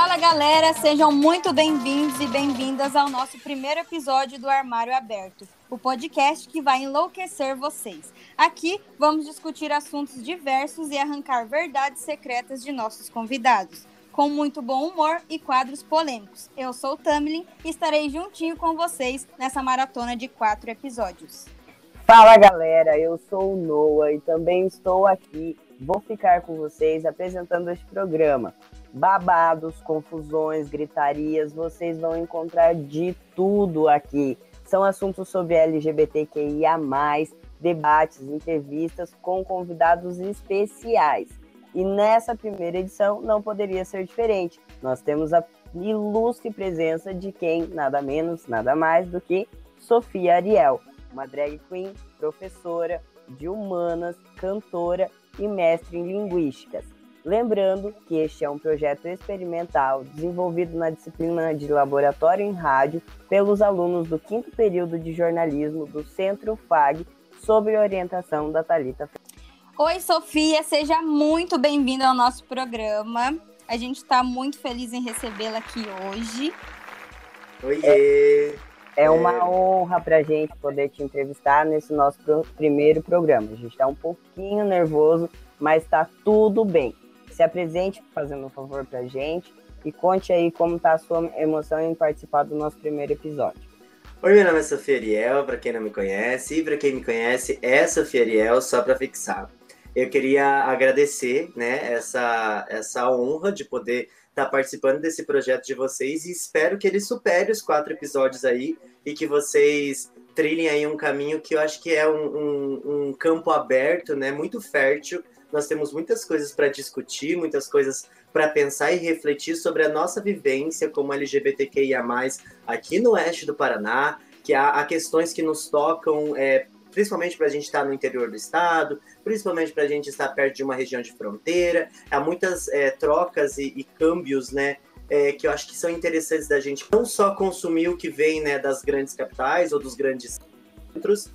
Fala galera, sejam muito bem-vindos e bem-vindas ao nosso primeiro episódio do Armário Aberto, o podcast que vai enlouquecer vocês. Aqui vamos discutir assuntos diversos e arrancar verdades secretas de nossos convidados, com muito bom humor e quadros polêmicos. Eu sou Tamlin e estarei juntinho com vocês nessa maratona de quatro episódios. Fala galera, eu sou o Noah e também estou aqui. Vou ficar com vocês apresentando este programa babados, confusões, gritarias, vocês vão encontrar de tudo aqui. São assuntos sobre LGBTQIA, debates, entrevistas com convidados especiais. E nessa primeira edição não poderia ser diferente. Nós temos a ilustre presença de quem, nada menos, nada mais do que Sofia Ariel, uma drag queen, professora de humanas, cantora e mestre em linguísticas. Lembrando que este é um projeto experimental desenvolvido na disciplina de laboratório em rádio pelos alunos do quinto período de jornalismo do Centro FAG, sob orientação da Talita. Oi, Sofia, seja muito bem-vinda ao nosso programa. A gente está muito feliz em recebê-la aqui hoje. Oiê! É, é uma honra para a gente poder te entrevistar nesse nosso primeiro programa. A gente está um pouquinho nervoso, mas está tudo bem se apresente fazendo um favor pra gente e conte aí como tá a sua emoção em participar do nosso primeiro episódio. Oi, meu nome é Sofia Ariel, para quem não me conhece, e para quem me conhece, é Sofia Ariel, só para fixar. Eu queria agradecer, né, essa, essa honra de poder estar tá participando desse projeto de vocês e espero que ele supere os quatro episódios aí e que vocês trilhem aí um caminho que eu acho que é um, um, um campo aberto, né, muito fértil nós temos muitas coisas para discutir, muitas coisas para pensar e refletir sobre a nossa vivência como LGBTQIA, aqui no oeste do Paraná, que há, há questões que nos tocam, é, principalmente para a gente estar no interior do estado, principalmente para a gente estar perto de uma região de fronteira. Há muitas é, trocas e, e câmbios, né? É, que eu acho que são interessantes da gente não só consumir o que vem né, das grandes capitais ou dos grandes centros,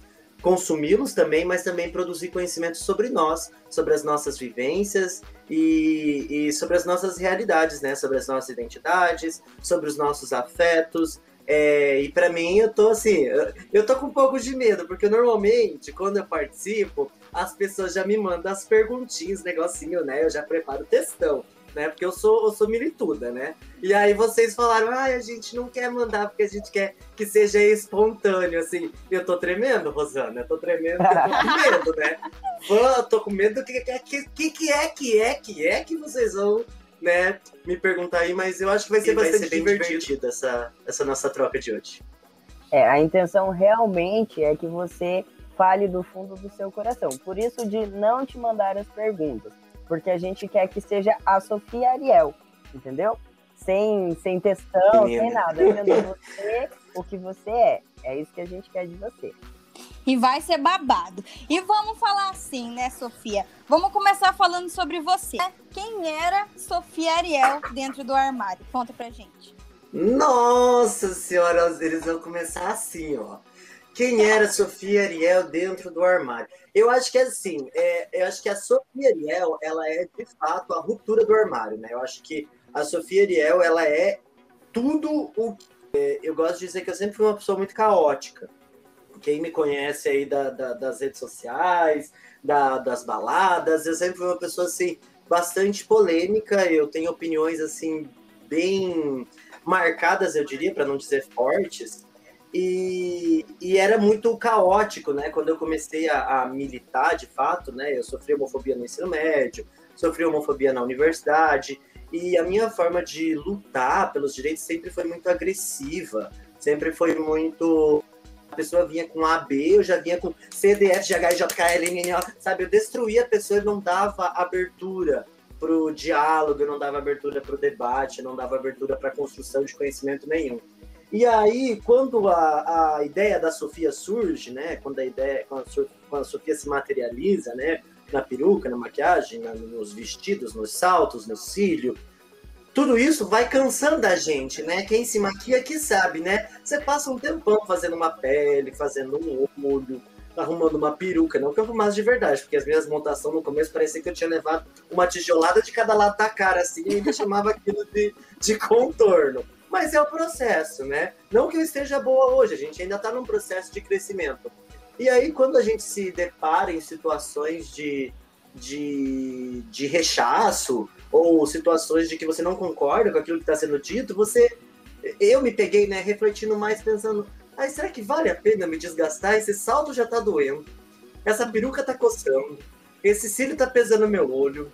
consumi-los também, mas também produzir conhecimento sobre nós, sobre as nossas vivências e, e, sobre as nossas realidades, né? Sobre as nossas identidades, sobre os nossos afetos. É, e para mim, eu tô assim, eu tô com um pouco de medo, porque normalmente, quando eu participo, as pessoas já me mandam as perguntinhas, negocinho, né? Eu já preparo o textão né? Porque eu sou, eu sou milituda, né? E aí vocês falaram, ah, a gente não quer mandar porque a gente quer que seja espontâneo, assim. Eu tô tremendo, Rosana, eu tô tremendo, eu tô com medo, né? eu tô com medo do que, que, que, que é que é que é que vocês vão né, me perguntar aí, mas eu acho que vai ser e bastante vai ser divertido. divertido essa, essa nossa troca de hoje. É, a intenção realmente é que você fale do fundo do seu coração. Por isso de não te mandar as perguntas porque a gente quer que seja a Sofia Ariel, entendeu? Sem, sem textão, sem nada, sendo você o que você é. É isso que a gente quer de você. E vai ser babado. E vamos falar assim, né, Sofia? Vamos começar falando sobre você. Quem era Sofia Ariel dentro do armário? Conta pra gente. Nossa senhora, eles vão começar assim, ó. Quem era Sofia Ariel dentro do armário? Eu acho que assim, é, eu acho que a Sofia Ariel, ela é de fato a ruptura do armário, né? Eu acho que a Sofia Ariel, ela é tudo o que. É, eu gosto de dizer que eu sempre fui uma pessoa muito caótica. Quem me conhece aí da, da, das redes sociais, da, das baladas, eu sempre fui uma pessoa assim, bastante polêmica. Eu tenho opiniões assim, bem marcadas, eu diria, para não dizer fortes. E, e, era muito caótico, né? Quando eu comecei a, a, militar, de fato, né? Eu sofri homofobia no ensino médio, sofri homofobia na universidade, e a minha forma de lutar pelos direitos sempre foi muito agressiva, sempre foi muito... A pessoa vinha com A, B, eu já vinha com C, D, F, G, H, I, J, K, L, N, N, O, sabe? Eu destruía a pessoa e não dava abertura para o diálogo, não dava abertura para o debate, não dava abertura para construção de conhecimento nenhum. E aí, quando a, a ideia da Sofia surge, né? Quando a ideia, quando a, quando a Sofia se materializa, né? Na peruca, na maquiagem, na, nos vestidos, nos saltos, no cílio, tudo isso vai cansando a gente, né? Quem se maquia que sabe, né? Você passa um tempão fazendo uma pele, fazendo um olho, arrumando uma peruca, não que eu arrumasse de verdade, porque as minhas montações no começo parecia que eu tinha levado uma tijolada de cada lado da cara, assim, e ainda chamava aquilo de, de contorno. Mas é o processo, né? Não que eu esteja boa hoje, a gente ainda está num processo de crescimento. E aí, quando a gente se depara em situações de, de, de rechaço, ou situações de que você não concorda com aquilo que está sendo dito, você. Eu me peguei, né, refletindo mais, pensando, Aí será que vale a pena me desgastar? Esse salto já tá doendo. Essa peruca tá coçando. Esse cílio tá pesando meu olho.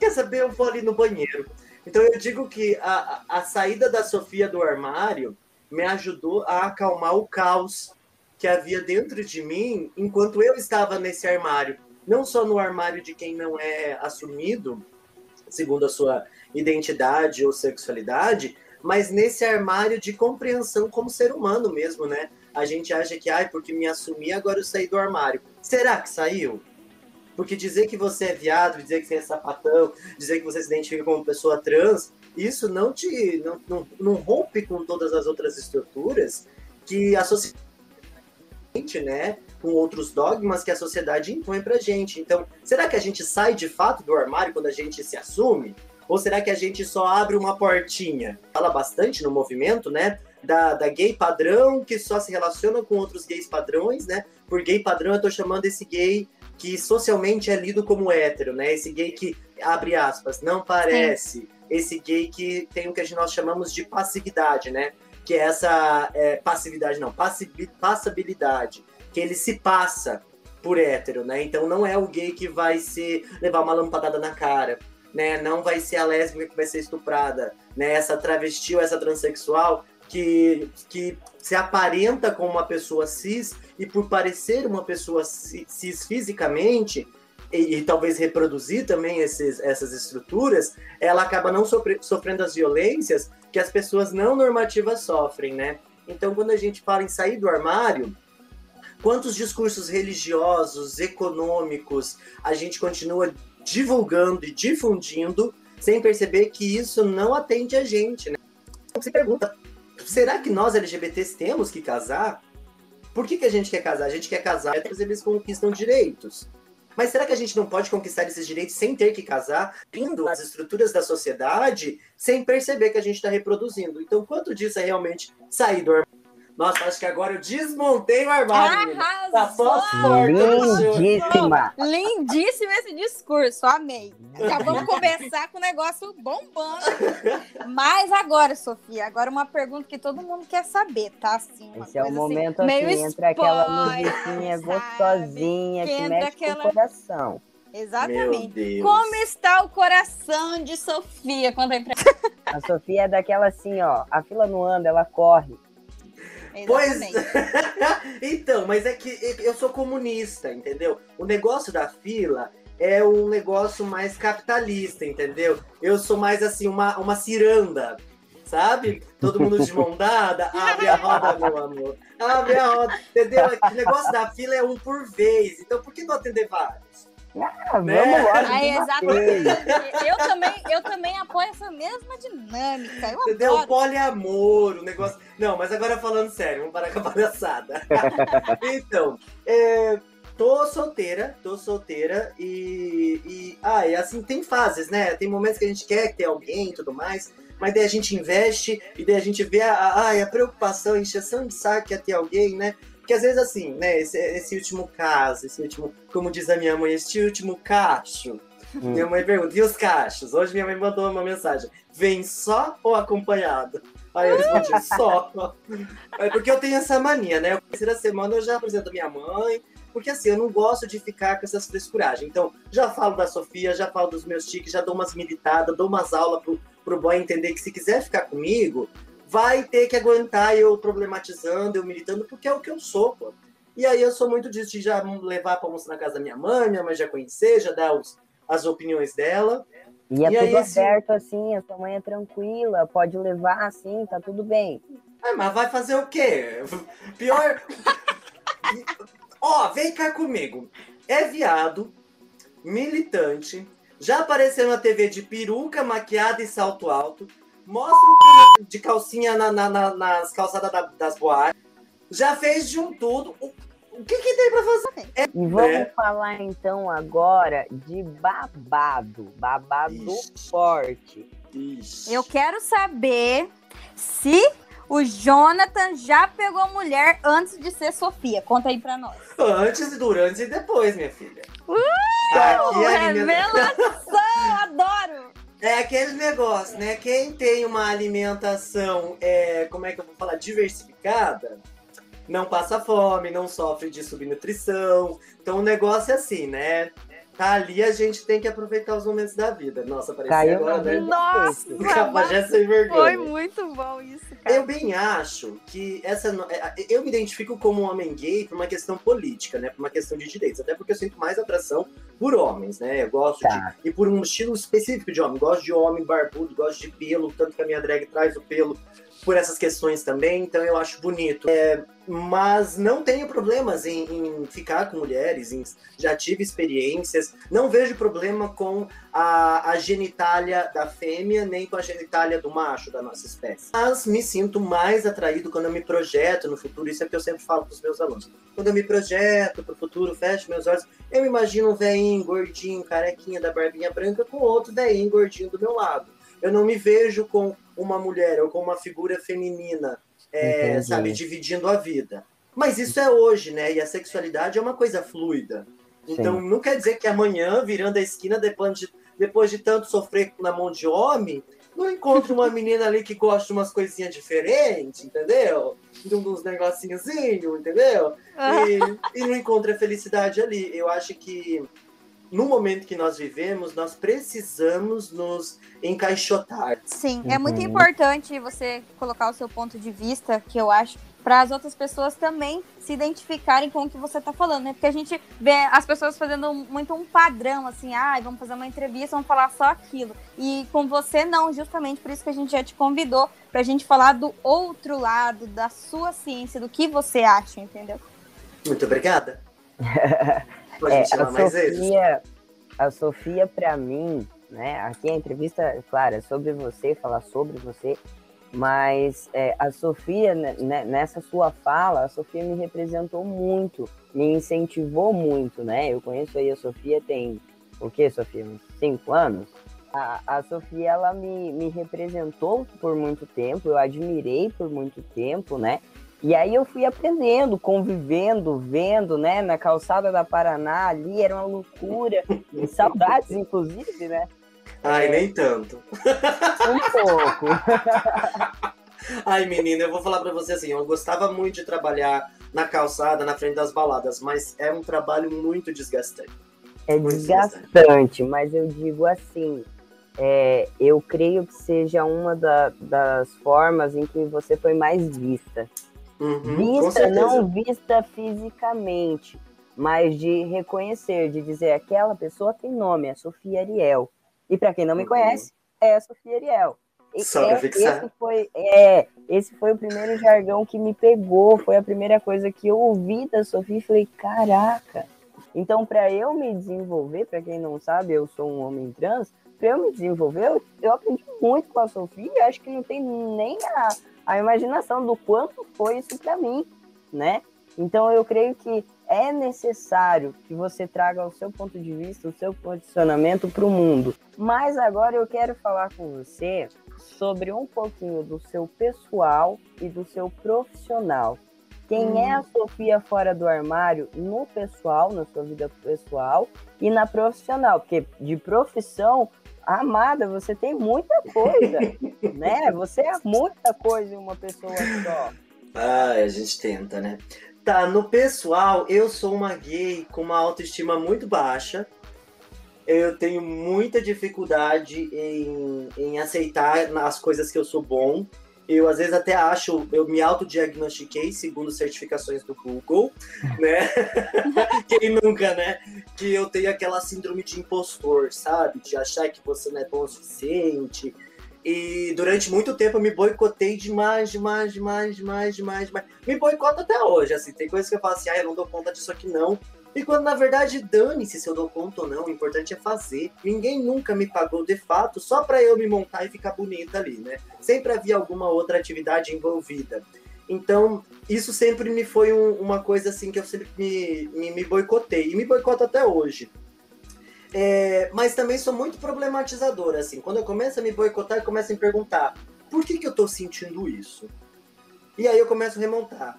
Quer saber? Eu vou ali no banheiro. Então eu digo que a, a saída da Sofia do armário me ajudou a acalmar o caos que havia dentro de mim enquanto eu estava nesse armário. Não só no armário de quem não é assumido, segundo a sua identidade ou sexualidade, mas nesse armário de compreensão como ser humano mesmo, né? A gente acha que, ai, porque me assumi, agora eu saí do armário. Será que saiu? Porque dizer que você é viado, dizer que você é sapatão, dizer que você se identifica como pessoa trans, isso não te não, não, não rompe com todas as outras estruturas que a sociedade, né, com outros dogmas que a sociedade impõe pra gente. Então, será que a gente sai de fato do armário quando a gente se assume? Ou será que a gente só abre uma portinha? Fala bastante no movimento, né? Da, da gay padrão que só se relaciona com outros gays padrões, né? Por gay padrão eu tô chamando esse gay que socialmente é lido como hétero, né? Esse gay que, abre aspas, não parece. Sim. Esse gay que tem o que nós chamamos de passividade, né? Que é essa é, passividade, não, passabilidade. Que ele se passa por hétero, né? Então não é o gay que vai se levar uma lampadada na cara né? Não vai ser a lésbica que vai ser estuprada, né? Essa travesti ou essa transexual que, que se aparenta como uma pessoa cis e por parecer uma pessoa cis fisicamente e, e talvez reproduzir também esses, essas estruturas, ela acaba não sofre, sofrendo as violências que as pessoas não normativas sofrem, né? Então, quando a gente fala em sair do armário, quantos discursos religiosos, econômicos a gente continua divulgando e difundindo sem perceber que isso não atende a gente, né? Você pergunta, será que nós LGBTs temos que casar? Por que, que a gente quer casar? A gente quer casar porque eles conquistam direitos. Mas será que a gente não pode conquistar esses direitos sem ter que casar, indo às estruturas da sociedade, sem perceber que a gente está reproduzindo? Então, quanto disso é realmente sair do armário? Nossa, acho que agora eu desmontei o armário. Arrasou! Tá só Lindíssima! Lindíssimo esse discurso, amei. Acabamos de começar com o negócio bombando. Mas agora, Sofia, agora uma pergunta que todo mundo quer saber, tá? Assim, esse é o assim, momento assim, meio entra aquela musiquinha gostosinha que, que mexe aquela... com o coração. Exatamente. Como está o coração de Sofia quando a A Sofia é daquela assim, ó, a fila não anda, ela corre. Pois. então, mas é que eu sou comunista, entendeu? O negócio da fila é um negócio mais capitalista, entendeu? Eu sou mais assim, uma, uma ciranda, sabe? Todo mundo de mão dada, abre a roda, meu amor. Abre a roda, entendeu? O negócio da fila é um por vez, então por que não atender vários? Ah, né? vamos lá. Aí, exatamente. Eu também, eu também apoio essa mesma dinâmica. Eu Entendeu? Adoro. Poliamor, o negócio. Não, mas agora falando sério, vamos parar com a palhaçada. então, é, tô solteira, tô solteira e, e. Ah, e assim, tem fases, né? Tem momentos que a gente quer ter alguém e tudo mais. Mas daí a gente investe e daí a gente vê a, a, a preocupação, a encheção de saco que é ter alguém, né? Porque às vezes, assim, né, esse, esse último caso, esse último, como diz a minha mãe, este último cacho. Hum. Minha mãe pergunta, e os cachos? Hoje minha mãe mandou uma mensagem: vem só ou acompanhado? Aí eu respondi, só. É porque eu tenho essa mania, né? Terceira semana eu já apresento a minha mãe, porque assim, eu não gosto de ficar com essas frescuragens. Então, já falo da Sofia, já falo dos meus tiques, já dou umas militadas, dou umas aulas pro, pro boy entender que se quiser ficar comigo, vai ter que aguentar eu problematizando, eu militando, porque é o que eu sou, pô. E aí eu sou muito disso de já levar para almoçar na casa da minha mãe, minha mãe já conhecer, já dar os, as opiniões dela. E é e tudo aí, aberto assim, a sua mãe é tranquila, pode levar assim, tá tudo bem. Ah, mas vai fazer o quê? Pior. Ó, vem cá comigo. É viado, militante, já apareceu na TV de peruca, maquiada e salto alto, mostra o de calcinha na, na, na, nas calçadas da, das boates, já fez de um tudo. O, O que, que tem pra fazer? É, e vamos é. falar então agora de babado. Babado Ixi. forte. Ixi. Eu quero saber se o Jonathan já pegou mulher antes de ser Sofia. Conta aí pra nós. Antes, durante e depois, minha filha. Uh, Aqui é revelação! adoro! É aquele negócio, né? Quem tem uma alimentação, é, como é que eu vou falar, diversificada, não passa fome, não sofre de subnutrição. Então o negócio é assim, né? Tá ali, a gente tem que aproveitar os momentos da vida. Nossa, parecia Caiu agora, né? Nossa! Sem vergonha. Foi muito bom isso. Eu bem acho que essa. É, eu me identifico como um homem gay por uma questão política, né? Por uma questão de direitos. Até porque eu sinto mais atração por homens, né? Eu gosto tá. de. E por um estilo específico de homem. Gosto de homem barbudo, gosto de pelo, tanto que a minha drag traz o pelo por essas questões também, então eu acho bonito. É, mas não tenho problemas em, em ficar com mulheres, em, já tive experiências, não vejo problema com a, a, genitália da fêmea, nem com a genitália do macho da nossa espécie. Mas me sinto mais atraído quando eu me projeto no futuro, isso é o que eu sempre falo para os meus alunos. Quando eu me projeto para o futuro, fecho meus olhos, eu imagino um velhinho, gordinho, carequinha da barbinha branca, com outro velhinho, gordinho do meu lado. Eu não me vejo com uma mulher ou com uma figura feminina, é, sabe, dividindo a vida. Mas isso é hoje, né? E a sexualidade é uma coisa fluida. Então Sim. não quer dizer que amanhã, virando a esquina, depois de, depois de tanto sofrer na mão de homem, não encontre uma menina ali que gosta de umas coisinhas diferentes, entendeu? De uns negocinhos, entendeu? E, e não encontre a felicidade ali. Eu acho que no momento que nós vivemos, nós precisamos nos encaixotar. Sim, é muito uhum. importante você colocar o seu ponto de vista, que eu acho, para as outras pessoas também se identificarem com o que você está falando, né? Porque a gente vê as pessoas fazendo muito um padrão, assim, ah, vamos fazer uma entrevista, vamos falar só aquilo. E com você, não, justamente por isso que a gente já te convidou, para a gente falar do outro lado, da sua ciência, do que você acha, entendeu? Muito obrigada. é, a Sofia, a Sofia para mim, né? Aqui a entrevista, claro, é sobre você, falar sobre você, mas é, a Sofia, né, né, nessa sua fala, a Sofia me representou muito, me incentivou muito, né? Eu conheço aí a Sofia tem, o que, Sofia? Uns cinco anos? A, a Sofia, ela me, me representou por muito tempo, eu admirei por muito tempo, né? E aí eu fui aprendendo, convivendo, vendo, né, na calçada da Paraná ali, era uma loucura, e saudades, inclusive, né? Ai, é... nem tanto. Um pouco. Ai, menina, eu vou falar para você assim, eu gostava muito de trabalhar na calçada, na frente das baladas, mas é um trabalho muito desgastante. É muito desgastante, desgastante, mas eu digo assim, é, eu creio que seja uma da, das formas em que você foi mais vista. Uhum, vista, não vista fisicamente, mas de reconhecer, de dizer aquela pessoa tem nome, é Sofia Ariel. E para quem não me uhum. conhece, é a Sofia Ariel. Só é, esse foi, é, esse foi o primeiro jargão que me pegou, foi a primeira coisa que eu ouvi da Sofia e falei, caraca. Então, para eu me desenvolver, para quem não sabe, eu sou um homem trans, para eu me desenvolver, eu, eu aprendi muito com a Sofia, acho que não tem nem a, a imaginação do quanto foi isso para mim, né? Então eu creio que é necessário que você traga o seu ponto de vista, o seu posicionamento para o mundo. Mas agora eu quero falar com você sobre um pouquinho do seu pessoal e do seu profissional. Quem hum. é a Sofia fora do armário no pessoal, na sua vida pessoal e na profissional? Porque de profissão Amada, você tem muita coisa, né? Você é muita coisa em uma pessoa só. Ah, a gente tenta, né? Tá, no pessoal, eu sou uma gay com uma autoestima muito baixa. Eu tenho muita dificuldade em, em aceitar as coisas que eu sou bom. Eu às vezes até acho, eu me autodiagnostiquei segundo certificações do Google, né? Quem nunca, né? Que eu tenho aquela síndrome de impostor, sabe? De achar que você não é bom o suficiente. E durante muito tempo eu me boicotei demais, demais, demais, demais, demais, demais. Me boicoto até hoje, assim. Tem coisas que eu falo assim, ah, eu não dou conta disso aqui não. E quando na verdade dane-se se eu dou conta ou não, o importante é fazer. Ninguém nunca me pagou de fato só para eu me montar e ficar bonita ali, né? Sempre havia alguma outra atividade envolvida. Então, isso sempre me foi um, uma coisa assim que eu sempre me, me, me boicotei. E me boicoto até hoje. É, mas também sou muito problematizador, assim. Quando eu começo a me boicotar, eu começo a me perguntar por que, que eu tô sentindo isso? E aí eu começo a remontar.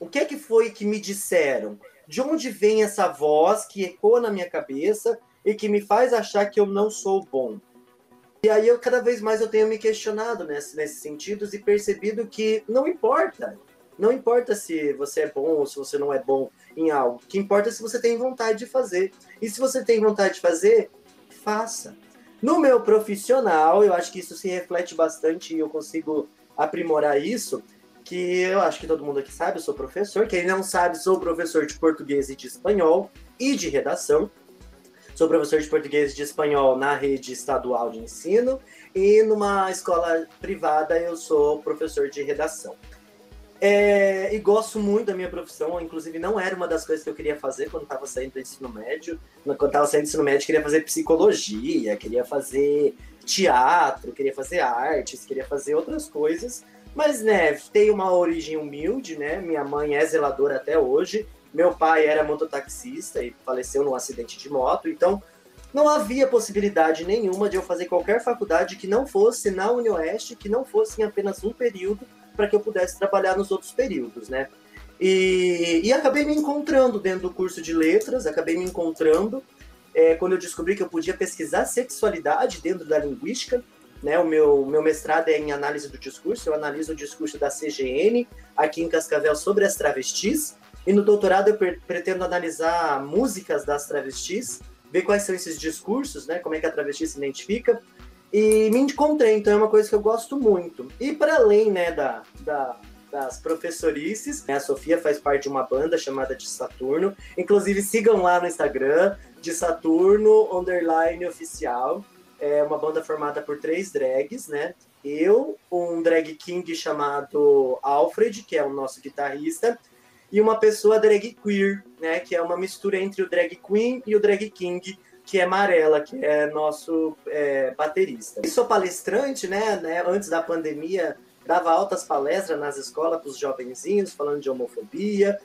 O que é que foi que me disseram? De onde vem essa voz que ecoa na minha cabeça e que me faz achar que eu não sou bom? E aí eu cada vez mais eu tenho me questionado nesse, nesses sentidos e percebido que não importa. Não importa se você é bom ou se você não é bom em algo. O que importa é se você tem vontade de fazer. E se você tem vontade de fazer, faça. No meu profissional, eu acho que isso se reflete bastante e eu consigo aprimorar isso. Que eu acho que todo mundo aqui sabe, eu sou professor. Quem não sabe, sou professor de português e de espanhol e de redação. Sou professor de português e de espanhol na rede estadual de ensino e numa escola privada eu sou professor de redação. É, e gosto muito da minha profissão, inclusive não era uma das coisas que eu queria fazer quando estava saindo do ensino médio. Quando estava saindo do ensino médio, queria fazer psicologia, queria fazer teatro, queria fazer artes, queria fazer outras coisas. Mas, né, tem uma origem humilde, né? Minha mãe é zeladora até hoje. Meu pai era mototaxista e faleceu num acidente de moto, então não havia possibilidade nenhuma de eu fazer qualquer faculdade que não fosse na UniOeste, que não fosse em apenas um período, para que eu pudesse trabalhar nos outros períodos, né? E, e, acabei me encontrando dentro do curso de letras, acabei me encontrando é, quando eu descobri que eu podia pesquisar sexualidade dentro da linguística. Né, o meu, meu mestrado é em análise do discurso, eu analiso o discurso da CGN aqui em Cascavel sobre as travestis. E no doutorado eu pretendo analisar músicas das travestis, ver quais são esses discursos, né? Como é que a travesti se identifica. E me encontrei, então é uma coisa que eu gosto muito. E para além, né, da, da, das professorices, né, a Sofia faz parte de uma banda chamada de Saturno. Inclusive sigam lá no Instagram, de Saturno underline oficial. É uma banda formada por três drags, né? Eu, um drag king chamado Alfred, que é o nosso guitarrista, e uma pessoa drag queer, né, que é uma mistura entre o drag queen e o drag king, que é Marela, que é nosso é, baterista. Eu sou palestrante, né, né, antes da pandemia, dava altas palestras nas escolas para os jovenzinhos, falando de homofobia,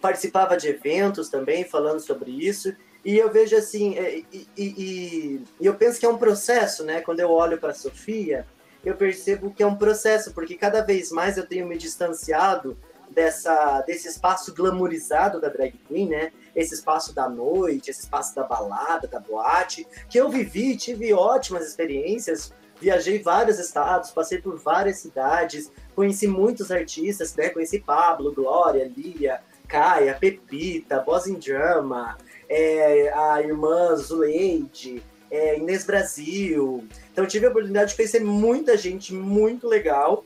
participava de eventos também, falando sobre isso, e eu vejo assim, é, e, e, e, e eu penso que é um processo, né, quando eu olho para a Sofia, eu percebo que é um processo, porque cada vez mais eu tenho me distanciado dessa, desse espaço glamourizado da drag queen, né? Esse espaço da noite, esse espaço da balada, da boate, que eu vivi, tive ótimas experiências, viajei vários estados, passei por várias cidades, conheci muitos artistas, né? Conheci Pablo, Glória, Lia, Caia, Pepita, Boss in Drama, é, a irmã Zuleide, é, Inês Brasil. Então tive a oportunidade de conhecer muita gente muito legal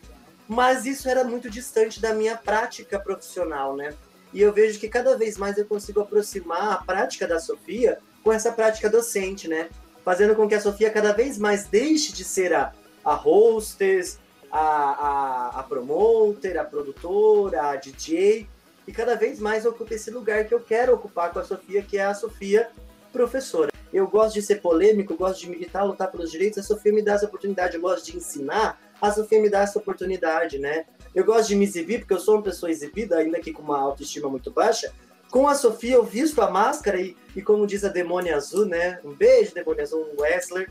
mas isso era muito distante da minha prática profissional, né? E eu vejo que cada vez mais eu consigo aproximar a prática da Sofia com essa prática docente, né? Fazendo com que a Sofia cada vez mais deixe de ser a, a hostess, a, a, a promoter, a produtora, a DJ, e cada vez mais ocupe esse lugar que eu quero ocupar com a Sofia, que é a Sofia professora. Eu gosto de ser polêmico, gosto de militar, lutar pelos direitos, a Sofia me dá essa oportunidade, eu gosto de ensinar, a Sofia me dá essa oportunidade, né? Eu gosto de me exibir, porque eu sou uma pessoa exibida, ainda que com uma autoestima muito baixa. Com a Sofia, eu visto a máscara e, e como diz a Demônia Azul, né? Um beijo, Demônia Azul, um Wessler.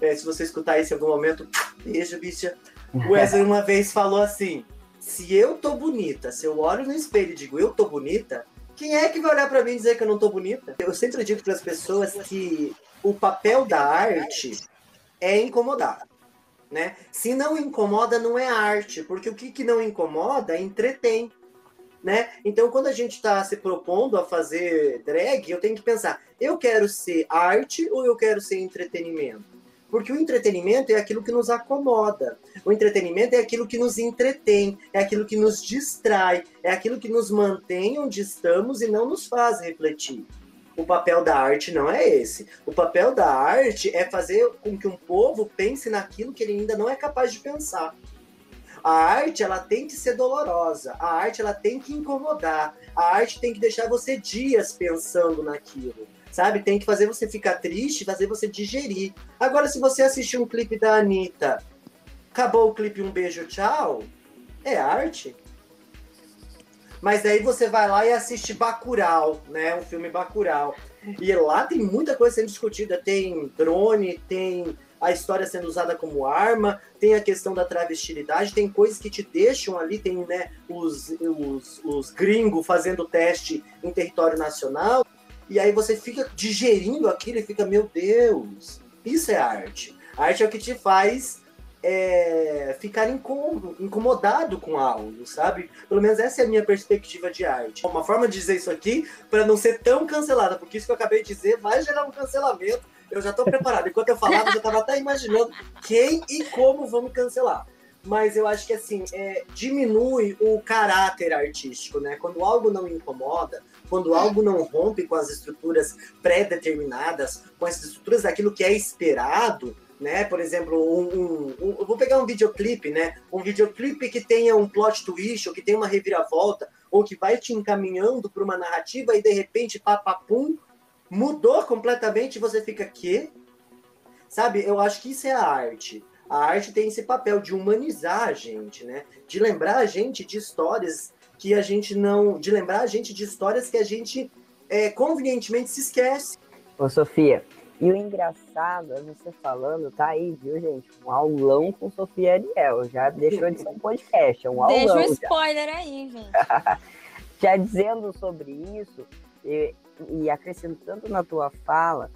É, se você escutar isso em algum momento, beijo, bicha. O Wesley uma vez falou assim: se eu tô bonita, se eu olho no espelho e digo eu tô bonita, quem é que vai olhar para mim e dizer que eu não tô bonita? Eu sempre digo para as pessoas que o papel da arte é incomodar né? Se não incomoda, não é arte, porque o que, que não incomoda entretém, né? Então, quando a gente está se propondo a fazer drag, eu tenho que pensar: eu quero ser arte ou eu quero ser entretenimento? Porque o entretenimento é aquilo que nos acomoda. O entretenimento é aquilo que nos entretém, é aquilo que nos distrai, é aquilo que nos mantém onde estamos e não nos faz refletir. O papel da arte não é esse. O papel da arte é fazer com que um povo pense naquilo que ele ainda não é capaz de pensar. A arte ela tem que ser dolorosa, a arte ela tem que incomodar, a arte tem que deixar você dias pensando naquilo, sabe? Tem que fazer você ficar triste, fazer você digerir. Agora, se você assistir um clipe da Anitta, acabou o clipe, um beijo, tchau, é arte? Mas daí você vai lá e assiste Bacurau, né? Um filme Bacurau. E lá tem muita coisa sendo discutida. Tem drone, tem a história sendo usada como arma, tem a questão da travestilidade, tem coisas que te deixam ali, tem né, os, os, os gringos fazendo teste em território nacional, e aí você fica digerindo aquilo e fica, meu Deus, isso é arte. A arte é o que te faz é, ficar incomodado com algo, sabe? Pelo menos essa é a minha perspectiva de arte. Uma forma de dizer isso aqui para não ser tão cancelada, porque isso que eu acabei de dizer vai gerar um cancelamento. Eu já estou preparado. Enquanto eu falava, eu já estava até imaginando quem e como vão me cancelar. Mas eu acho que assim, é, diminui o caráter artístico, né? Quando algo não incomoda, quando algo não rompe com as estruturas pré-determinadas, com as estruturas daquilo que é esperado, né? Por exemplo, um, um, um, vou pegar um videoclipe, né? Um videoclipe que tenha um plot twist, ou que tenha uma reviravolta, ou que vai te encaminhando para uma narrativa e de repente, papapum, mudou completamente e você fica quê? Sabe? Eu acho que isso é a arte. A arte tem esse papel de humanizar a gente, né? De lembrar a gente de histórias que a gente não. De lembrar a gente de histórias que a gente é, convenientemente se esquece. Ô, Sofia, e o engraçado é você falando, tá aí, viu, gente? Um aulão com Sofia Ariel. Já deixou de ser um podcast, é um aulão. Deixa um spoiler já. aí, gente. já dizendo sobre isso, e, e acrescentando na tua fala,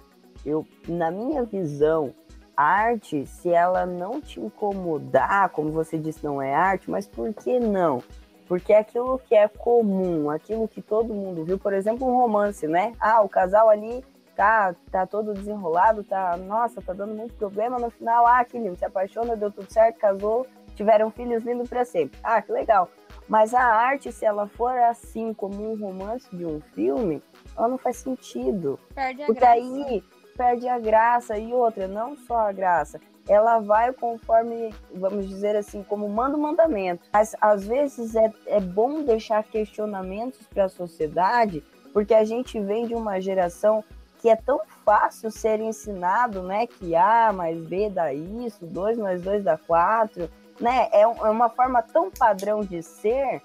eu, na minha visão, arte, se ela não te incomodar, como você disse, não é arte, mas por que não? Porque é aquilo que é comum, aquilo que todo mundo viu, por exemplo, um romance, né? Ah, o casal ali tá, tá todo desenrolado, tá, nossa, tá dando muito problema, no final, ah, que lindo, se apaixona, deu tudo certo, casou, tiveram filhos lindos para sempre. Ah, que legal. Mas a arte, se ela for assim como um romance de um filme, ela não faz sentido. Perde a Porque graça. aí perde a graça. E outra, não só a graça, ela vai conforme, vamos dizer assim, como manda o mandamento. Mas às vezes é, é bom deixar questionamentos para a sociedade, porque a gente vem de uma geração que é tão fácil ser ensinado, né? Que A mais B dá isso, 2 mais 2 dá 4, né? É, é uma forma tão padrão de ser.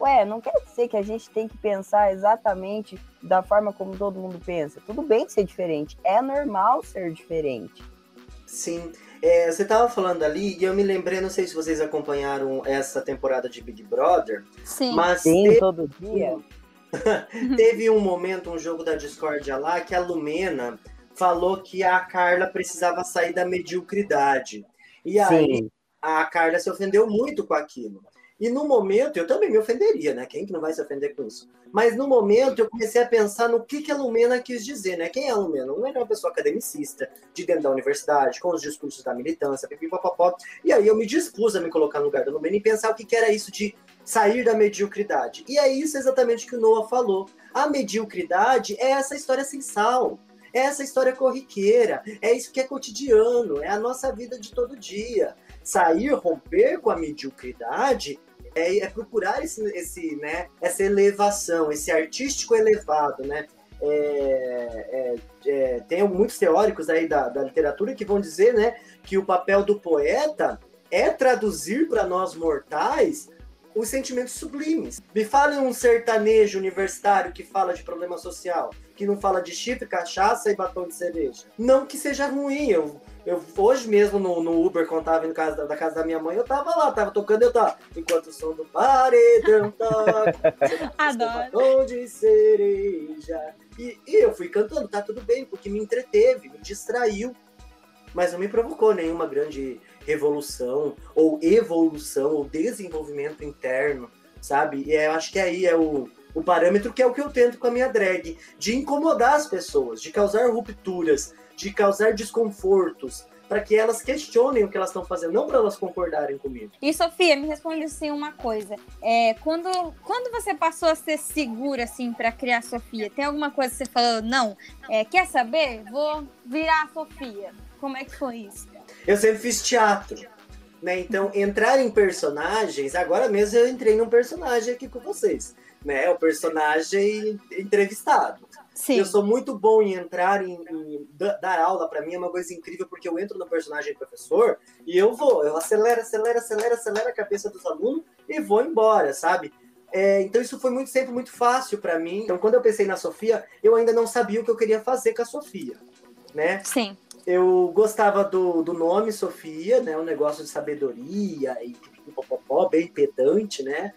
Ué, não quer dizer que a gente tem que pensar exatamente da forma como todo mundo pensa. Tudo bem ser diferente, é normal ser diferente. Sim, é, você estava falando ali e eu me lembrei, não sei se vocês acompanharam essa temporada de Big Brother. Sim, mas Sim, teve... todo dia. Teve um momento, um jogo da discórdia lá, que a Lumena falou que a Carla precisava sair da mediocridade. E aí Sim. a Carla se ofendeu muito com aquilo. E no momento, eu também me ofenderia, né? Quem que não vai se ofender com isso? Mas no momento eu comecei a pensar no que, que a Lumena quis dizer, né? Quem é a Lumena? A Lumena é uma pessoa academicista, de dentro da universidade, com os discursos da militância, pipipopopó. E aí eu me dispus a me colocar no lugar da Lumena e pensar o que, que era isso de sair da mediocridade. E é isso exatamente que o Noah falou. A mediocridade é essa história sem sal. É essa história corriqueira, é isso que é cotidiano, é a nossa vida de todo dia. Sair, romper com a mediocridade é, é procurar esse, esse, né, essa elevação, esse artístico elevado, né? É, é, é, tem muitos teóricos aí da, da literatura que vão dizer né, que o papel do poeta é traduzir para nós mortais os sentimentos sublimes. Me fale um sertanejo universitário que fala de problema social, que não fala de chifre, cachaça e batom de cerveja. Não que seja ruim, eu, eu hoje mesmo no, no Uber, quando tava indo casa, da casa da minha mãe, eu tava lá, tava tocando, eu tava, enquanto o som do paredão toca, Adoro. de cereja. E, e eu fui cantando, tá tudo bem, porque me entreteve, me distraiu, mas não me provocou nenhuma grande revolução, ou evolução, ou desenvolvimento interno, sabe? E eu acho que aí é o, o parâmetro que é o que eu tento com a minha drag, de incomodar as pessoas, de causar rupturas, de causar desconfortos, para que elas questionem o que elas estão fazendo, não para elas concordarem comigo. E Sofia, me responde assim uma coisa. É, quando, quando você passou a ser segura assim para criar a Sofia, tem alguma coisa que você falou, não, é, quer saber? Vou virar a Sofia. Como é que foi isso? Eu sempre fiz teatro. Né? Então, entrar em personagens, agora mesmo eu entrei num personagem aqui com vocês, né? O personagem entrevistado. Sim. Eu sou muito bom em entrar em, em dar aula para mim é uma coisa incrível porque eu entro no personagem professor e eu vou, eu acelero, acelero, acelero, acelero a cabeça dos alunos e vou embora, sabe? É, então isso foi muito sempre muito fácil para mim. Então quando eu pensei na Sofia, eu ainda não sabia o que eu queria fazer com a Sofia, né? Sim. Eu gostava do, do nome Sofia, né? Um negócio de sabedoria e popopó, bem pedante, né?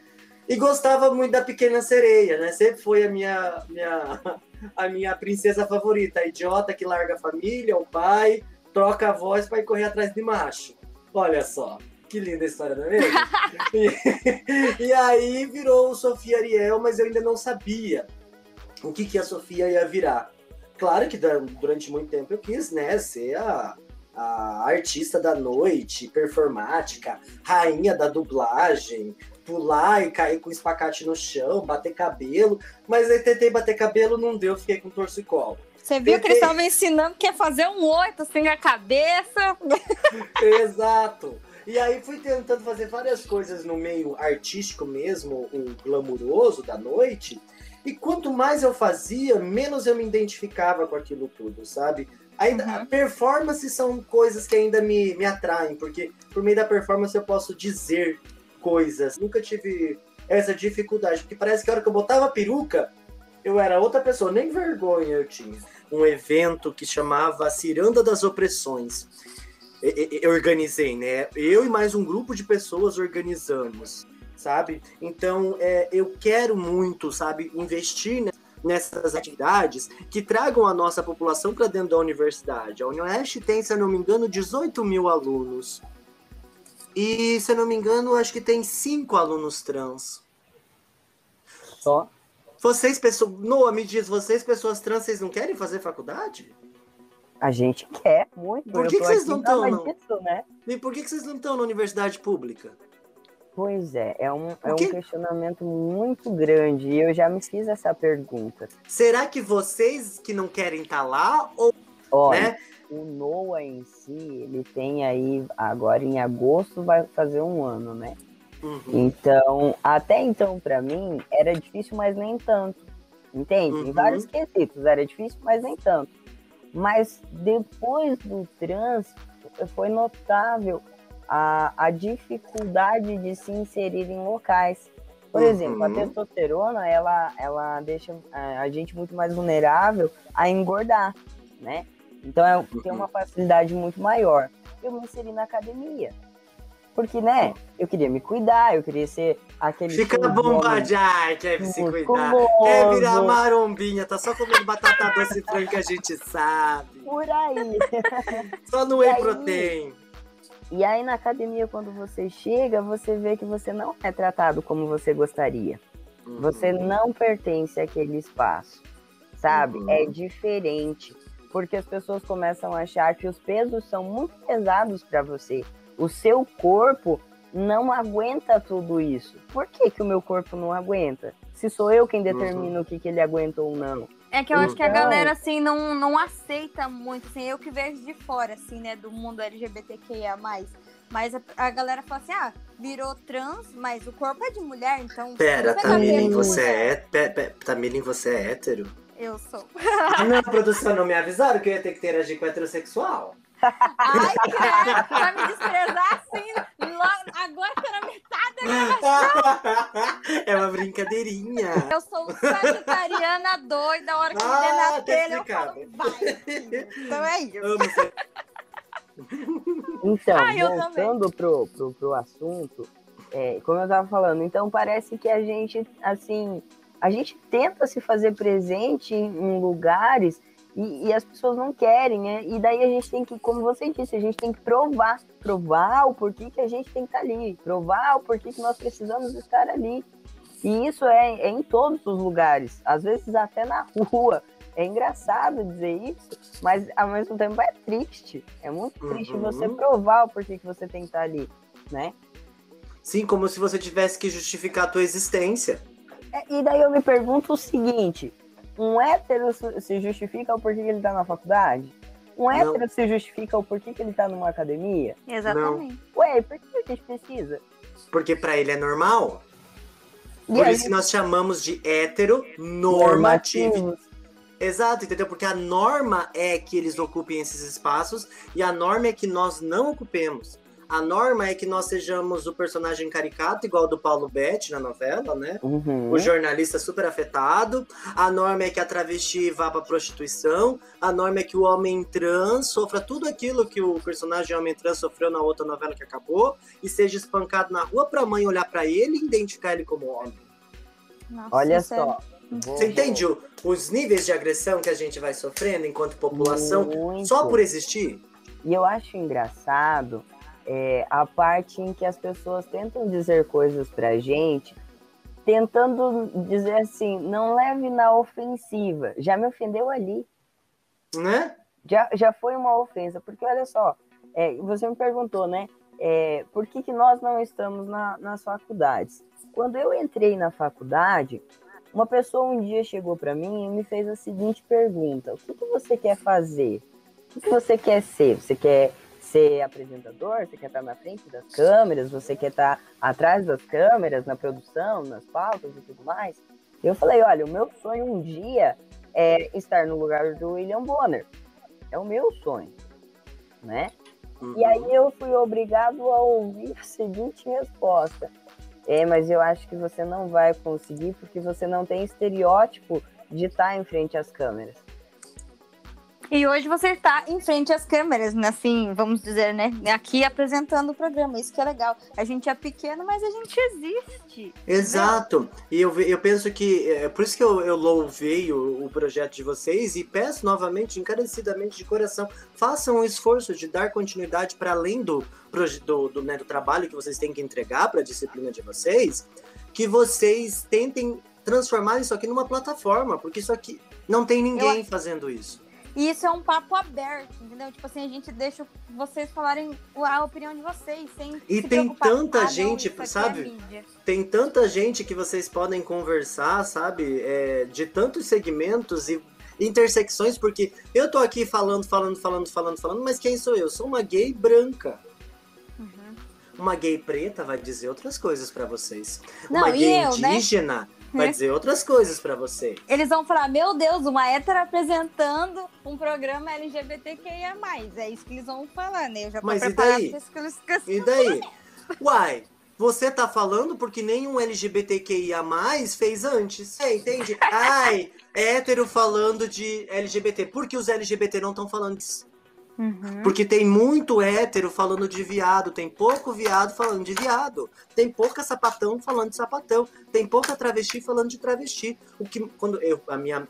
E gostava muito da Pequena Sereia, né? Sempre foi a minha, minha, a minha princesa favorita, a idiota que larga a família, o pai, troca a voz para ir correr atrás de macho. Olha só, que linda história, não é mesmo? e, e, aí virou Sofia Ariel, mas eu ainda não sabia o que, que a Sofia ia virar. Claro que durante muito tempo eu quis, né, ser a, a artista da noite, performática, rainha da dublagem, pular e cair com espacate no chão, bater cabelo, mas aí tentei bater cabelo, não deu, fiquei com torcicolo. Você viu tentei... que eles estavam ensinando que é fazer um oito assim a cabeça. Exato. E aí fui tentando fazer várias coisas no meio artístico mesmo, o glamuroso da noite. E quanto mais eu fazia, menos eu me identificava com aquilo tudo, sabe? Ainda, uhum. performances são coisas que ainda me, me atraem, porque por meio da performance eu posso dizer coisas. Nunca tive essa dificuldade, porque parece que a hora que eu botava peruca, eu era outra pessoa, nem vergonha eu tinha. Um evento que chamava Ciranda das Opressões. Eu organizei, né? Eu e mais um grupo de pessoas organizamos, sabe? Então, é, eu quero muito, sabe, investir nessas atividades que tragam a nossa população para dentro da universidade. A Unioeste tem, se eu não me engano, 18 mil alunos. E, se eu não me engano, acho que tem cinco alunos trans. Só? Vocês, pessoas. Noah, me diz, vocês, pessoas trans, vocês não querem fazer faculdade? A gente quer muito. Por que, que vocês não estão? Não... Né? E por que, que vocês não estão na universidade pública? Pois é, é um, é um questionamento muito grande e eu já me fiz essa pergunta. Será que vocês que não querem estar tá lá ou Olha, né? O Noah em si, ele tem aí agora em agosto vai fazer um ano, né? Uhum. Então, até então para mim era difícil, mas nem tanto. Entende? Uhum. Em vários quesitos era difícil, mas nem tanto. Mas depois do trans foi notável a, a dificuldade de se inserir em locais. Por uhum. exemplo, a testosterona, ela, ela deixa é, a gente muito mais vulnerável a engordar, né? Então é, tem uma facilidade muito maior. Eu me inseri na academia. Porque, né, eu queria me cuidar, eu queria ser aquele. Fica bombadear, quer se cuidar. Quer virar marombinha, tá só comendo batata doce franca que a gente sabe. Por aí. só no whey protein. E aí na academia, quando você chega, você vê que você não é tratado como você gostaria. Uhum. Você não pertence àquele espaço, sabe? Uhum. É diferente. Porque as pessoas começam a achar que os pesos são muito pesados para você. O seu corpo não aguenta tudo isso. Por que, que o meu corpo não aguenta? Se sou eu quem determina uhum. o que, que ele aguenta ou não. É que eu acho que a galera, assim, não, não aceita muito, assim, eu que vejo de fora, assim, né, do mundo LGBTQIA+. Mas a, a galera fala assim, ah, virou trans, mas o corpo é de mulher, então... Pera, Tamilin, você é, pe, Tamilin, você é hétero? Eu sou. Na produção não me avisaram que eu ia ter que interagir com heterossexual? Ai, credo, vai me desprezar assim, logo, agora que na metade da É uma brincadeirinha. Eu sou sagitariana doida, a hora que ah, me der na tá telha eu falo, vai. Então é isso. Então, ah, voltando pro, pro, pro assunto, é, como eu tava falando, então parece que a gente, assim, a gente tenta se fazer presente em lugares e, e, as pessoas não querem, né? E daí a gente tem que, como você disse, a gente tem que provar, provar o porquê que a gente tem que estar ali, provar o porquê que nós precisamos estar ali. E isso é, é em todos os lugares, às vezes até na rua. É engraçado dizer isso, mas ao mesmo tempo é triste. É muito triste uhum. você provar o porquê que você tem que estar ali, né? Sim, como se você tivesse que justificar a tua existência. É, e daí eu me pergunto o seguinte: um hétero se justifica o porquê que ele tá na faculdade? Um hétero não. se justifica o porquê que ele tá numa academia? Exatamente. Não. Ué, por que a gente precisa? Porque para ele é normal. E por aí? isso que nós chamamos de heteronormativo. Exato, entendeu? Porque a norma é que eles ocupem esses espaços e a norma é que nós não ocupemos. A norma é que nós sejamos o personagem caricato, igual do Paulo Betti na novela, né? Uhum. O jornalista super afetado. A norma é que a travesti vá pra prostituição. A norma é que o homem trans sofra tudo aquilo que o personagem homem trans sofreu na outra novela que acabou e seja espancado na rua pra mãe olhar pra ele e identificar ele como homem. Nossa, Olha é- só. Você entende o- os níveis de agressão que a gente vai sofrendo enquanto população Muito. só por existir? E eu acho engraçado é, a parte em que as pessoas tentam dizer coisas pra gente, tentando dizer assim, não leve na ofensiva. Já me ofendeu ali. Né? Já, já foi uma ofensa, porque olha só, é, você me perguntou, né? é, por que, que nós não estamos na, nas faculdades? Quando eu entrei na faculdade, uma pessoa um dia chegou para mim e me fez a seguinte pergunta: O que, que você quer fazer? O que, que você quer ser? Você quer ser apresentador? Você quer estar na frente das câmeras? Você quer estar atrás das câmeras, na produção, nas pautas e tudo mais? Eu falei: Olha, o meu sonho um dia é estar no lugar do William Bonner. É o meu sonho, né? E aí eu fui obrigado a ouvir a seguinte resposta. É, mas eu acho que você não vai conseguir porque você não tem estereótipo de estar em frente às câmeras. E hoje você está em frente às câmeras, né? Assim, vamos dizer, né? Aqui apresentando o programa. Isso que é legal. A gente é pequeno, mas a gente existe. Exato. E eu, eu penso que é por isso que eu, eu louvei o, o projeto de vocês e peço novamente, encarecidamente de coração, façam um esforço de dar continuidade para além do, do, do, né, do trabalho que vocês têm que entregar para a disciplina de vocês, que vocês tentem transformar isso aqui numa plataforma, porque isso aqui não tem ninguém fazendo isso. E isso é um papo aberto, entendeu? Tipo assim, a gente deixa vocês falarem a opinião de vocês, sem E se tem tanta Ah, gente, sabe? É mídia. Tem tanta gente que vocês podem conversar, sabe? É, de tantos segmentos e intersecções, porque eu tô aqui falando, falando, falando, falando, falando, mas quem sou eu? Sou uma gay branca. Uhum. Uma gay preta vai dizer outras coisas pra vocês. Não, uma gay eu, né? Vai dizer outras coisas pra vocês. Eles vão falar, meu Deus, uma hétero apresentando um programa LGBTQIA+. É isso que eles vão falar, né? Eu já tô Mas e daí? E daí? Uai, você tá falando porque nenhum LGBTQIA fez antes. É, entende? Ai, hétero falando de LGBT. Por que os LGBT não estão falando disso? Uhum. Porque tem muito hétero falando de viado, tem pouco viado falando de viado, tem pouca sapatão falando de sapatão, tem pouca travesti falando de travesti. O que quando eu a minha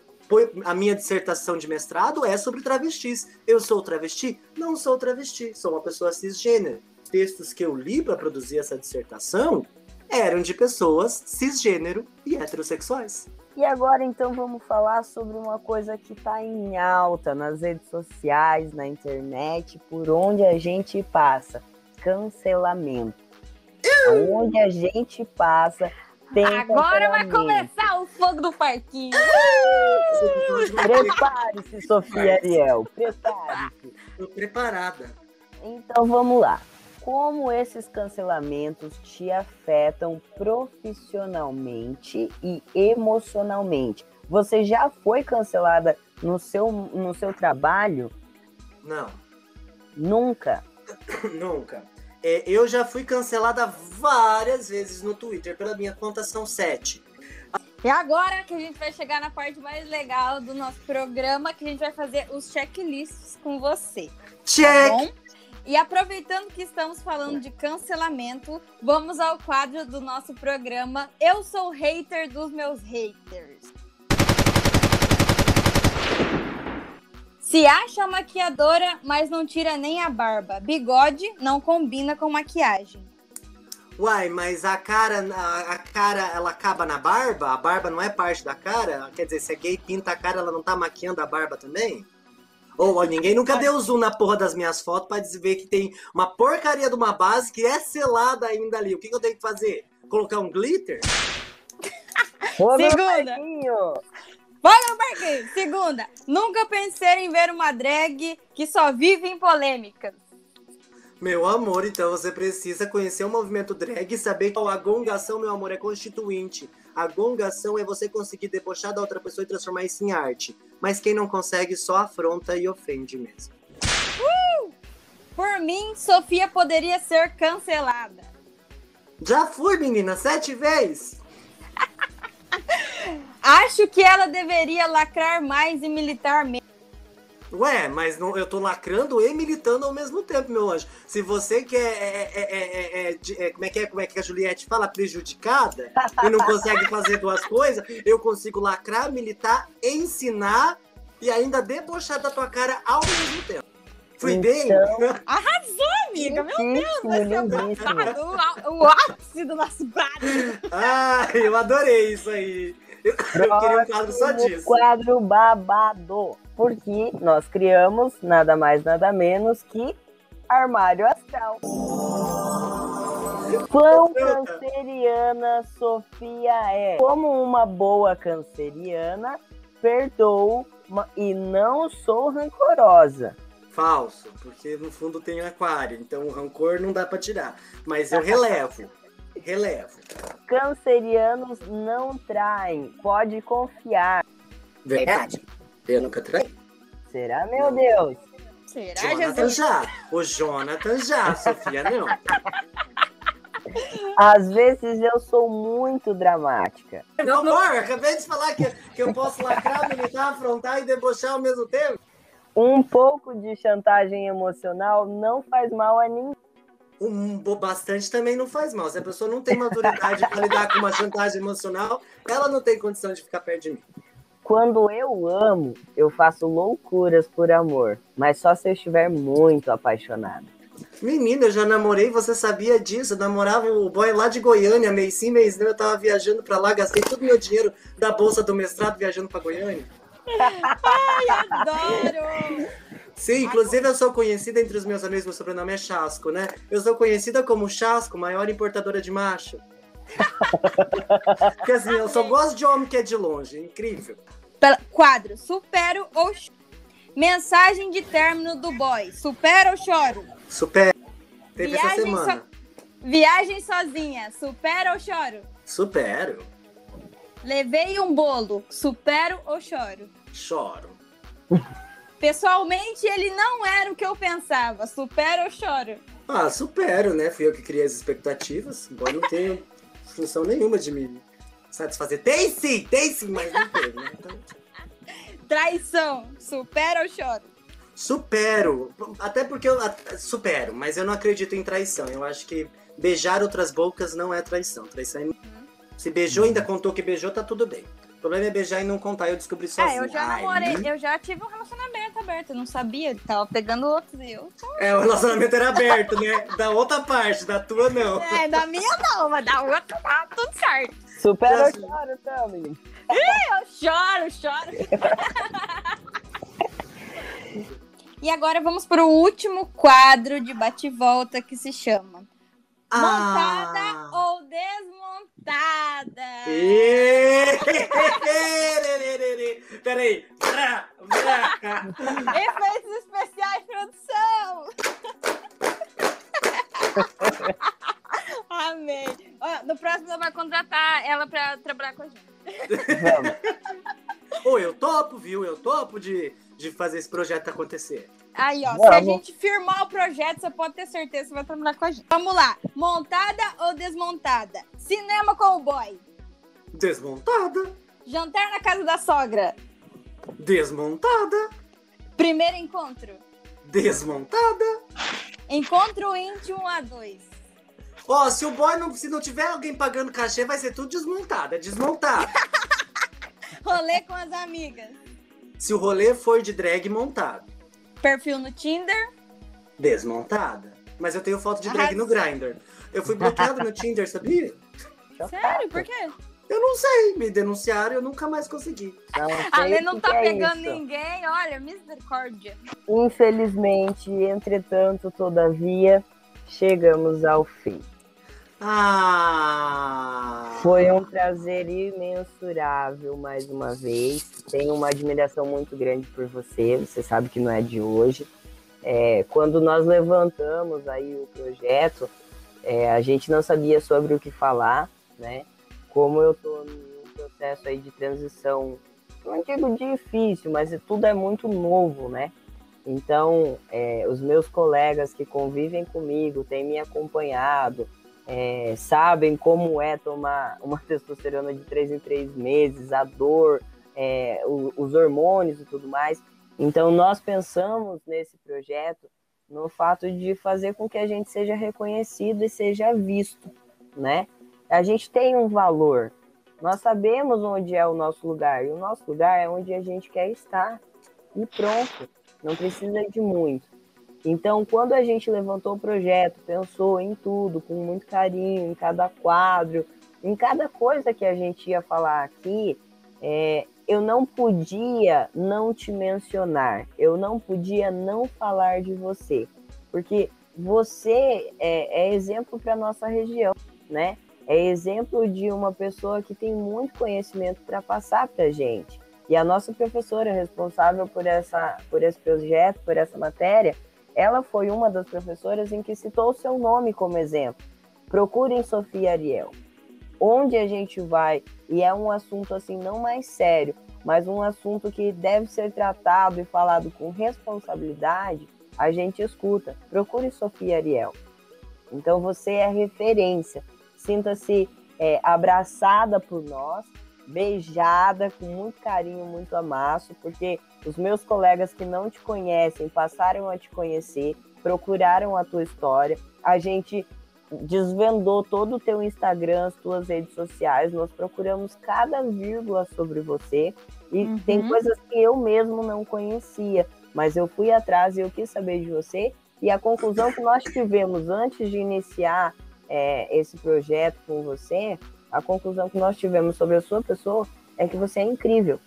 a minha dissertação de mestrado é sobre travestis. Eu sou travesti? Não sou travesti, sou uma pessoa cisgênero. Os textos que eu li para produzir essa dissertação eram de pessoas cisgênero e heterossexuais. E agora então vamos falar sobre uma coisa que está em alta nas redes sociais, na internet, por onde a gente passa. Cancelamento. Onde a gente passa tem Agora vai começar o fogo do parquinho. Prepare-se, Sofia Ariel. Prepare-se. Tô preparada. Então vamos lá. Como esses cancelamentos te afetam profissionalmente e emocionalmente? Você já foi cancelada no seu, no seu trabalho? Não. Nunca. Nunca. É, eu já fui cancelada várias vezes no Twitter, pela minha conta são sete. E agora que a gente vai chegar na parte mais legal do nosso programa, que a gente vai fazer os checklists com você. Tá Check! bom? E aproveitando que estamos falando de cancelamento, vamos ao quadro do nosso programa Eu sou hater dos meus haters. Se acha maquiadora, mas não tira nem a barba. Bigode não combina com maquiagem. Uai, mas a cara, a, a cara, ela acaba na barba? A barba não é parte da cara? Quer dizer, se é gay pinta a cara, ela não tá maquiando a barba também? Ou ó, ninguém nunca deu zoom na porra das minhas fotos pra ver que tem uma porcaria de uma base que é selada ainda ali. O que, que eu tenho que fazer? Colocar um glitter? Ô, meu Segunda. parquinho! Marquinhos, Segunda, nunca pensei em ver uma drag que só vive em polêmicas. Meu amor, então você precisa conhecer o movimento drag e saber que a gongação, meu amor, é constituinte. A gongação é você conseguir debochar da outra pessoa e transformar isso em arte. Mas quem não consegue só afronta e ofende mesmo. Por mim, Sofia poderia ser cancelada. Já fui, menina, sete vezes. Acho que ela deveria lacrar mais e militar menos. Ué, mas não, eu tô lacrando e militando ao mesmo tempo, meu anjo. Se você quer. É, é, é, como, é que é, como é que a Juliette fala? Prejudicada e não consegue fazer duas coisas, eu consigo lacrar, militar, ensinar e ainda debochar da tua cara ao mesmo tempo. Fui então... bem? Arrasou, amiga! Meu Deus, vai ser o, o ápice do nosso quadro. Ah, eu adorei isso aí. Eu, eu queria um quadro só disso. Quadro babado porque nós criamos nada mais, nada menos que Armário Astral. Quão canceriana Sofia é? Como uma boa canceriana, perdoo e não sou rancorosa. Falso, porque no fundo tem aquário, então o rancor não dá para tirar. Mas eu relevo. relevo. Cancerianos não traem, pode confiar. Verdade. Eu nunca traí. Será, meu Deus? Será, Jonathan Jesus? já. O Jonathan já, Sofia não. Às vezes eu sou muito dramática. Meu amor, acabei de falar que, que eu posso lacrar, militar, afrontar e debochar ao mesmo tempo. Um pouco de chantagem emocional não faz mal a ninguém. Um, bastante também não faz mal. Se a pessoa não tem maturidade para lidar com uma chantagem emocional, ela não tem condição de ficar perto de mim. Quando eu amo, eu faço loucuras por amor, mas só se eu estiver muito apaixonada. Menina, eu já namorei, você sabia disso? Eu namorava o boy lá de Goiânia, mês sim, mês não. Eu tava viajando pra lá, gastei todo o meu dinheiro da bolsa do mestrado viajando pra Goiânia. Ai, adoro! Sim, inclusive eu sou conhecida entre os meus amigos, meu sobrenome é Chasco, né? Eu sou conhecida como Chasco, maior importadora de macho. Porque assim, eu só gosto de homem que é de longe, incrível. Quadro, supero ou choro? Mensagem de término do boy, supero ou choro? Supero. Teve Viagem essa semana. So... Viagem sozinha, supero ou choro? Supero. Levei um bolo, supero ou choro? Choro. Pessoalmente, ele não era o que eu pensava, supero ou choro? Ah, supero, né? Fui eu que criei as expectativas, embora não tenha função nenhuma de me satisfazer. Tem sim, tem sim, mas não teve, né? Então... Traição, supera ou choro? Supero. Até porque eu supero, mas eu não acredito em traição. Eu acho que beijar outras bocas não é traição. Traição é... Uhum. Se beijou, ainda contou que beijou, tá tudo bem. O problema é beijar e não contar, eu descobri sozinho. É, eu já namorei, eu já tive um relacionamento aberto, eu não sabia, tava pegando outros e eu. É, o relacionamento era aberto, né? Da outra parte, da tua não. É, da minha não, mas da outra tá tudo certo. Super eu choro também. Ih, eu choro, choro. e agora vamos para o último quadro de bate-volta que se chama Montada ah. ou desmontada? Peraí. Efeitos especiais, produção. Amei. Ó, no próximo ela vai contratar ela para trabalhar com a gente. Vamos. Ô, eu topo, viu? Eu topo de, de fazer esse projeto acontecer. Aí, ó, Vamos. se a gente firmar o projeto, você pode ter certeza que você vai trabalhar com a gente. Vamos lá. Montada ou desmontada? Cinema com o boy. Desmontada. Jantar na casa da sogra. Desmontada. Primeiro encontro. Desmontada. Encontro íntimo a dois. Ó, se o boy não, se não tiver alguém pagando cachê, vai ser tudo desmontado. É desmontado. rolê com as amigas. Se o rolê for de drag montado. Perfil no Tinder? Desmontada. Mas eu tenho foto de drag no Grindr. Eu fui bloqueado no Tinder, sabia? Sério? Por quê? Eu não sei, me denunciaram e eu nunca mais consegui. A Lê não tá é pegando isso. ninguém, olha, misericórdia. Infelizmente, entretanto, todavia, chegamos ao fim. Ah! Foi um prazer imensurável mais uma vez. Tenho uma admiração muito grande por você. Você sabe que não é de hoje. É, quando nós levantamos aí o projeto, é, a gente não sabia sobre o que falar, né? Como eu estou num processo aí de transição, não digo difícil, mas tudo é muito novo, né? Então, é, os meus colegas que convivem comigo, têm me acompanhado, é, sabem como é tomar uma testosterona de três em três meses, a dor, é, o, os hormônios e tudo mais. Então, nós pensamos nesse projeto no fato de fazer com que a gente seja reconhecido e seja visto, né? A gente tem um valor, nós sabemos onde é o nosso lugar, e o nosso lugar é onde a gente quer estar, e pronto, não precisa de muito. Então, quando a gente levantou o projeto, pensou em tudo, com muito carinho, em cada quadro, em cada coisa que a gente ia falar aqui, é, eu não podia não te mencionar, eu não podia não falar de você, porque você é, é exemplo para nossa região, né? É exemplo de uma pessoa que tem muito conhecimento para passar para a gente. E a nossa professora responsável por, essa, por esse projeto, por essa matéria, ela foi uma das professoras em que citou o seu nome como exemplo. Procurem Sofia Ariel onde a gente vai, e é um assunto assim não mais sério, mas um assunto que deve ser tratado e falado com responsabilidade, a gente escuta. Procure Sofia Ariel. Então você é referência. Sinta-se é, abraçada por nós, beijada com muito carinho, muito amasso, porque os meus colegas que não te conhecem passaram a te conhecer, procuraram a tua história. A gente desvendou todo o teu Instagram, as tuas redes sociais, nós procuramos cada vírgula sobre você e uhum. tem coisas que eu mesmo não conhecia, mas eu fui atrás e eu quis saber de você e a conclusão que nós tivemos antes de iniciar é, esse projeto com você, a conclusão que nós tivemos sobre a sua pessoa é que você é incrível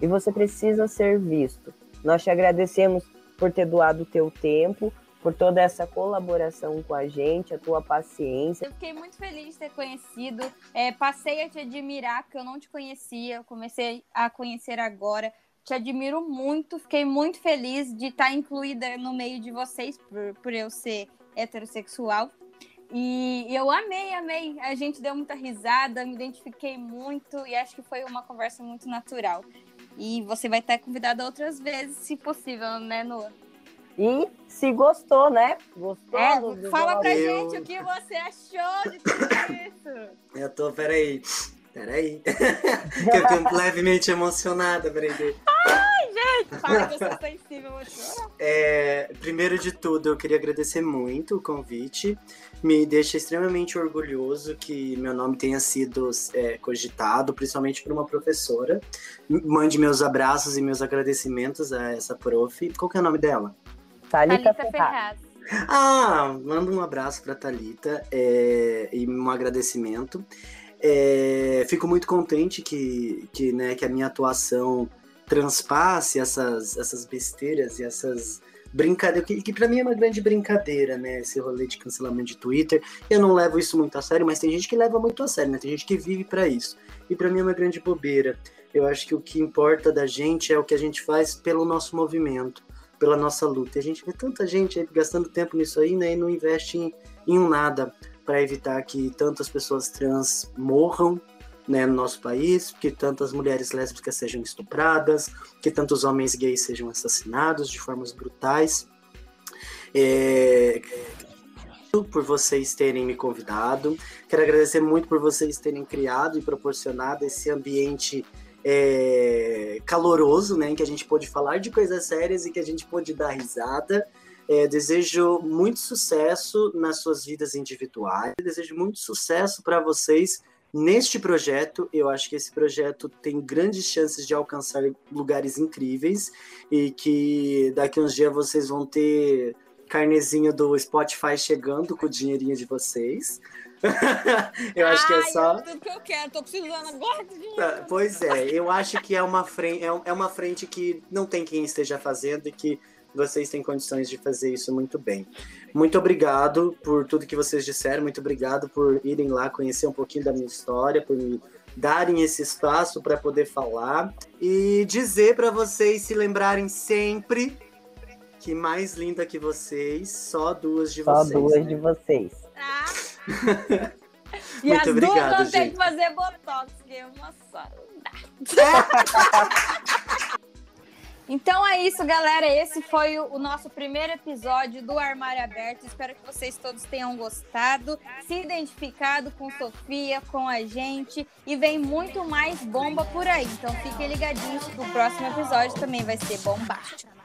e você precisa ser visto. Nós te agradecemos por ter doado o teu tempo, por toda essa colaboração com a gente, a tua paciência. Eu fiquei muito feliz de ter conhecido. É, passei a te admirar, porque eu não te conhecia, comecei a conhecer agora. Te admiro muito, fiquei muito feliz de estar incluída no meio de vocês, por, por eu ser heterossexual. E eu amei, amei. A gente deu muita risada, me identifiquei muito e acho que foi uma conversa muito natural. E você vai estar convidada outras vezes, se possível, né, Noah? E se gostou, né? Gostou? É, do, fala pra eu... gente o que você achou de tudo isso. Eu tô, peraí. Peraí. eu tô levemente emocionada, peraí. Gente! Fala que eu sou sensível, É, primeiro de tudo, eu queria agradecer muito o convite. Me deixa extremamente orgulhoso que meu nome tenha sido é, cogitado, principalmente por uma professora. Mande meus abraços e meus agradecimentos a essa prof. Qual que é o nome dela? Thalita, Thalita Ferraz. Ah, manda um abraço para Thalita é, e um agradecimento. É, fico muito contente que, que, né, que a minha atuação transpasse essas, essas besteiras e essas brincadeiras, que, que para mim é uma grande brincadeira, né? Esse rolê de cancelamento de Twitter. Eu não levo isso muito a sério, mas tem gente que leva muito a sério, né? Tem gente que vive para isso. E para mim é uma grande bobeira. Eu acho que o que importa da gente é o que a gente faz pelo nosso movimento pela nossa luta. E a gente vê tanta gente gastando tempo nisso aí, né, e não investe em, em nada para evitar que tantas pessoas trans morram né, no nosso país, que tantas mulheres lésbicas sejam estupradas, que tantos homens gays sejam assassinados de formas brutais. É, por vocês terem me convidado. Quero agradecer muito por vocês terem criado e proporcionado esse ambiente é, caloroso, né, em que a gente pôde falar de coisas sérias e que a gente pôde dar risada. É, desejo muito sucesso nas suas vidas individuais, desejo muito sucesso para vocês neste projeto. Eu acho que esse projeto tem grandes chances de alcançar lugares incríveis e que daqui uns dias vocês vão ter carnezinho do Spotify chegando com o dinheirinho de vocês. eu acho que é só. É tudo que eu quero, tô precisando agora de dinheiro. Tá, pois é, eu acho que é uma, frente, é, é uma frente que não tem quem esteja fazendo e que vocês têm condições de fazer isso muito bem. Muito obrigado por tudo que vocês disseram, muito obrigado por irem lá conhecer um pouquinho da minha história, por me darem esse espaço para poder falar e dizer para vocês se lembrarem sempre que mais linda que vocês, só duas de só vocês. Só duas né? de vocês. Ah. e Muito as obrigado, duas vão ter que fazer botox, que é uma só. Então é isso, galera. Esse foi o, nosso primeiro episódio do Armário Aberto. Espero que vocês todos tenham gostado, se identificado com Sofia, com a gente. E vem muito mais bomba por aí. Então fiquem ligadinhos que o próximo episódio também vai ser bombástico.